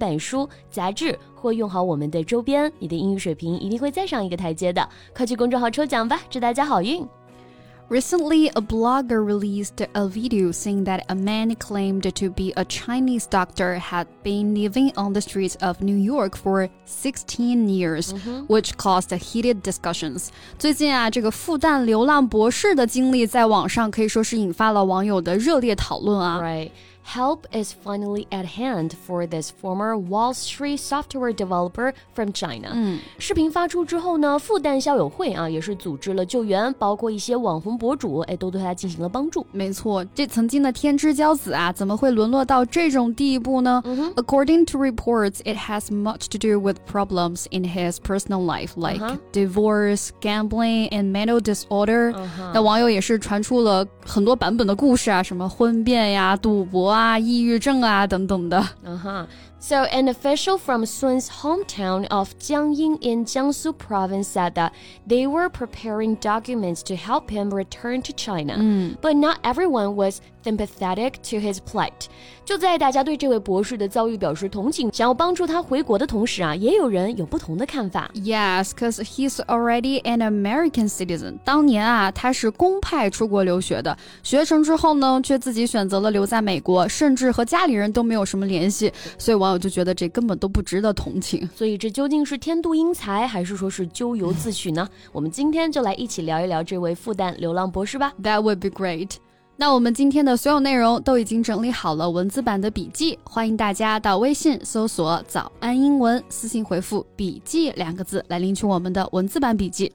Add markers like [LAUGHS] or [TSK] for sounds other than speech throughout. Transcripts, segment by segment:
本书、杂志或用好我们的周边，你的英语水平一定会再上一个台阶的。快去公众号抽奖吧，祝大家好运！Recently, a blogger released a video saying that a man claimed to be a Chinese doctor had been living on the streets of New York for 16 years, which caused heated discussions. 最近啊，这个复旦流浪博士的经历在网上可以说是引发了网友的热烈讨论啊。Right. Help is finally at hand for this former Wall Street software developer from China。嗯，视频发出之后呢，复旦校友会啊也是组织了救援，包括一些网红博主，哎，都对他进行了帮助。没错，这曾经的天之骄子啊，怎么会沦落到这种地步呢、嗯、？According to reports, it has much to do with problems in his personal life, like、uh huh. divorce, gambling, and mental disorder、uh。Huh. 那网友也是传出了很多版本的故事啊，什么婚变呀、赌博。 啊，抑郁症啊，等等的。嗯哼。So, an official from Sun's hometown of Jiangying in Jiangsu province said that they were preparing documents to help him return to China. Mm. But not everyone was sympathetic to his plight. 就在大家对这位博士的遭遇表示同情，想要帮助他回国的同时啊，也有人有不同的看法。Yes, because he's already an American citizen. 当年啊，他是公派出国留学的，学成之后呢，却自己选择了留在美国，甚至和家里人都没有什么联系，所以网。 我就觉得这根本都不值得同情，所以这究竟是天妒英才，还是说是咎由自取呢？我们今天就来一起聊一聊这位复旦流浪博士吧。That would be great。那我们今天的所有内容都已经整理好了文字版的笔记，欢迎大家到微信搜索“早安英文”，私信回复“笔记”两个字来领取我们的文字版笔记。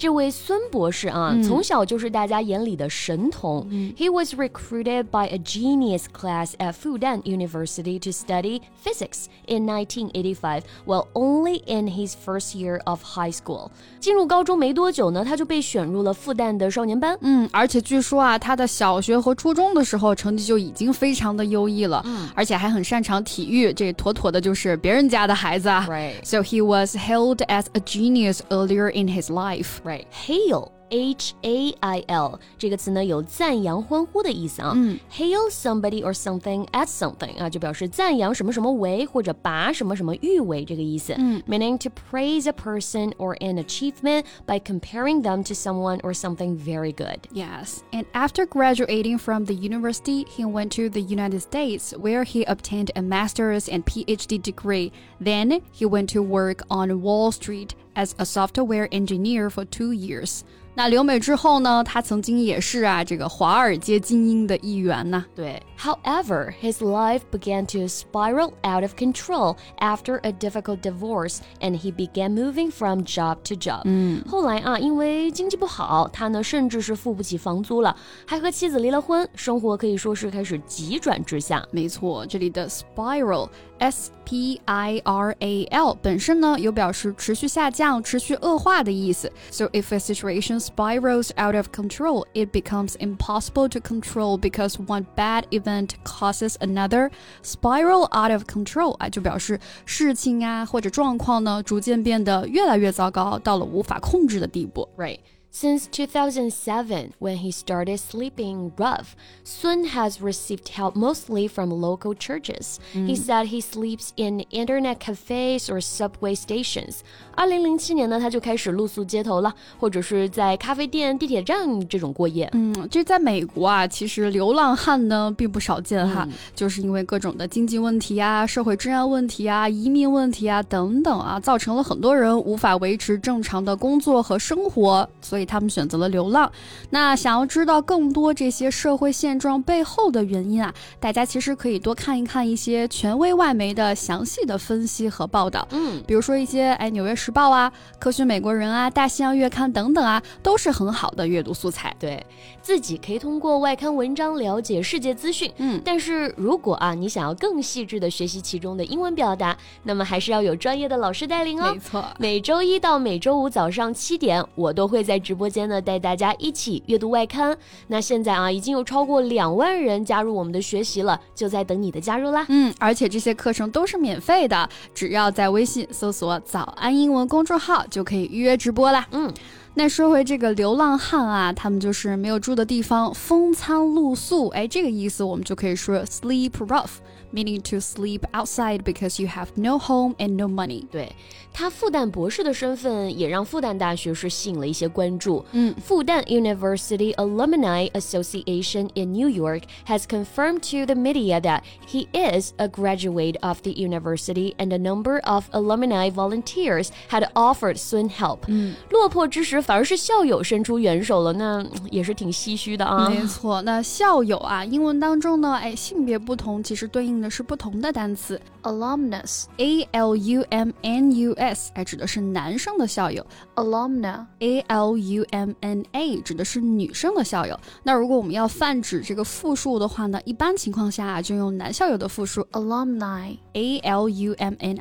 这位孙博士啊，嗯、从小就是大家眼里的神童。嗯、He was recruited by a genius class at Fudan University to study physics in 1985, while only in his first year of high school. 进入高中没多久呢，他就被选入了复旦的少年班。嗯，而且据说啊，他的小学和初中的时候成绩就已经非常的优异了，嗯、而且还很擅长体育，这妥妥的就是别人家的孩子啊。 Right. So he was hailed as a genius earlier in his life. Right. Hail. H A I L 这个词呢有赞扬、欢呼的意思啊。嗯，hail somebody or something as something 啊，就表示赞扬什么什么为或者拔什么什么誉为这个意思。嗯，meaning to praise a person or an achievement by comparing them to someone or something very good. Yes, and after graduating from the university, he went to the United States where he obtained a master's and PhD degree. Then he went to work on Wall Street as a software engineer for two years. 那留美之后呢，他曾经也是啊这个华尔街精英的一员呐。对，However, his life began to spiral out of control after a difficult divorce, and he began moving from job to job. 嗯，后来啊，因为经济不好，他呢甚至是付不起房租了，还和妻子离了婚，生活可以说是开始急转直下。没错，这里的 spiral。S P I R A L 本身呢有表示持续下降、持续恶化的意思。So if a situation spirals out of control, it becomes impossible to control because one bad event causes another. Spiral out of control 啊，就表示事情啊或者状况呢逐渐变得越来越糟糕，到了无法控制的地步。 Right. Since 2007, when he started sleeping rough, Sun has received help mostly from local churches. He said he sleeps in internet cafes or subway stations. 二零零七年呢，他就开始露宿街头了，或者是在咖啡店、地铁站这种过夜。嗯，这在美国啊，其实流浪汉呢并不少见哈，嗯就是因为各种的经济问题啊、社会治安问题啊、移民问题啊等等啊，造成了很多人无法维持正常的工作和生活，所以。以他们选择了流浪。那想要知道更多这些社会现状背后的原因啊，大家其实可以多看一看一些权威外媒的详细的分析和报道。嗯，比如说一些哎《纽约时报》啊、科学美国人啊、大西洋月刊等等啊，都是很好的阅读素材。对自己可以通过外刊文章了解世界资讯。嗯，但是如果啊，你想要更细致的学习其中的英文表达，那么还是要有专业的老师带领哦。没错。每周一到每周五早上七点，我都会在直播间呢带大家一起阅读外刊。那现在啊，已经有超过两万人加入我们的学习了，就在等你的加入啦。嗯，而且这些课程都是免费的，只要在微信搜索“早安英文”公众号就可以预约直播啦。嗯。那说回这个流浪汉啊，他们就是没有住的地方，风餐露宿。哎，这个意思我们就可以说 sleep rough。meaning to sleep outside because you have no home and no money。对他复旦博士的身份也让复旦大学是吸引了一些关注。嗯，复旦 University Alumni Association in New York has confirmed to the media that he is a graduate of the university and a number of alumni volunteers had offered Sun help。嗯，落魄之时反而是校友伸出援手了，那也是挺唏嘘的啊。没错，那校友啊，英文当中呢，哎，性别不同，其实对应 [TSK] 的是不同的单词，alumnus，a l u m n u s，哎，指的是男生的校友。；alumna，a l u m n a，指的是女生的校友。那如果我们要泛指这个复数的话呢，一般情况下就用男校友的复数，alumni，a l u m n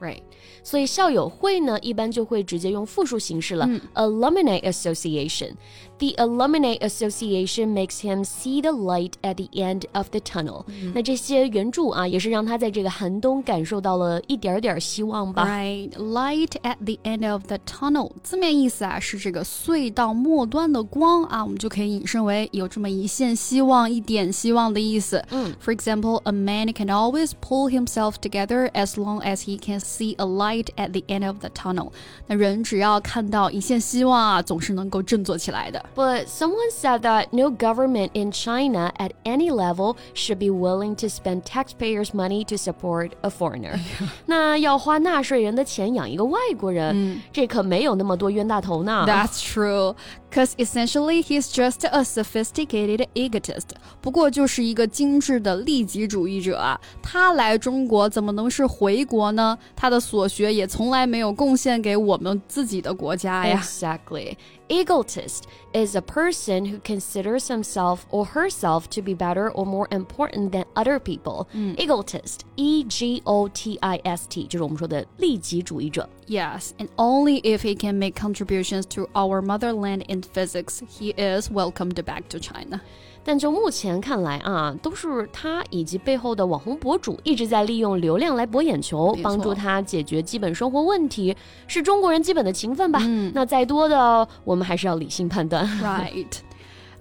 i，right。所以校友会呢，一般就会直接用复数形式了。嗯、Alumni Association. The Alumni Association makes him see the light at the end of the tunnel. 嗯、那这些援助啊，也是让他在这个寒冬感受到了一点点希望吧。Right, light at the end of the tunnel. 字面意思啊是这个隧道末端的光啊，我们就可以引申为有这么一线希望、一点希望的意思。嗯，For example, a man can always pull himself together as long as he can see a light at the end of the tunnel。那人只要看到一线希望啊，总是能够振作起来的。But someone said that no government in China at any level should be willing to spend taxpayers' money to support a foreigner。那要花纳税人的钱养一个外国人，嗯、这可没有那么多冤大头呢。 That's [LAUGHS] true. Cause essentially he's just a sophisticated egotist. 不过就是一个精致的利己主义者啊。他来中国怎么能是回国呢？他的所学也从来没有贡献给我们自己的国家呀。Exactly. Egotist is a person who considers himself or herself to be better or more important than other people. Egotist, E G O T I S T，就是我们说的利己主义者。 Yes, and only if he can make contributions to our motherland in physics, he is welcomed back to China. 但就目前看来啊，都是他以及背后的网红博主一直在利用流量来博眼球，帮助他解决基本生活问题，是中国人基本的情分吧。嗯那再多的，我们还是要理性判断。Right.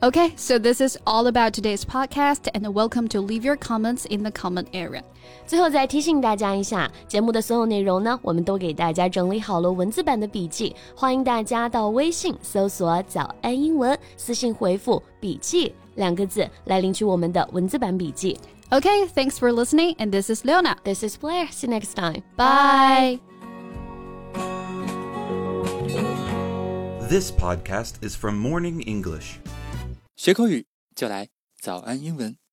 Okay, so this is all about today's podcast, and welcome to leave your comments in the comment area. 最后再提醒大家一下，节目的所有内容呢，我们都给大家整理好了文字版的笔记，欢迎大家到微信搜索“早安英文”，私信回复“笔记”两个字来领取我们的文字版笔记。 Okay, thanks for listening, and this is Leona. This is Blair. See you next time. Bye. This podcast is from Morning English. 学口语就来早安英文。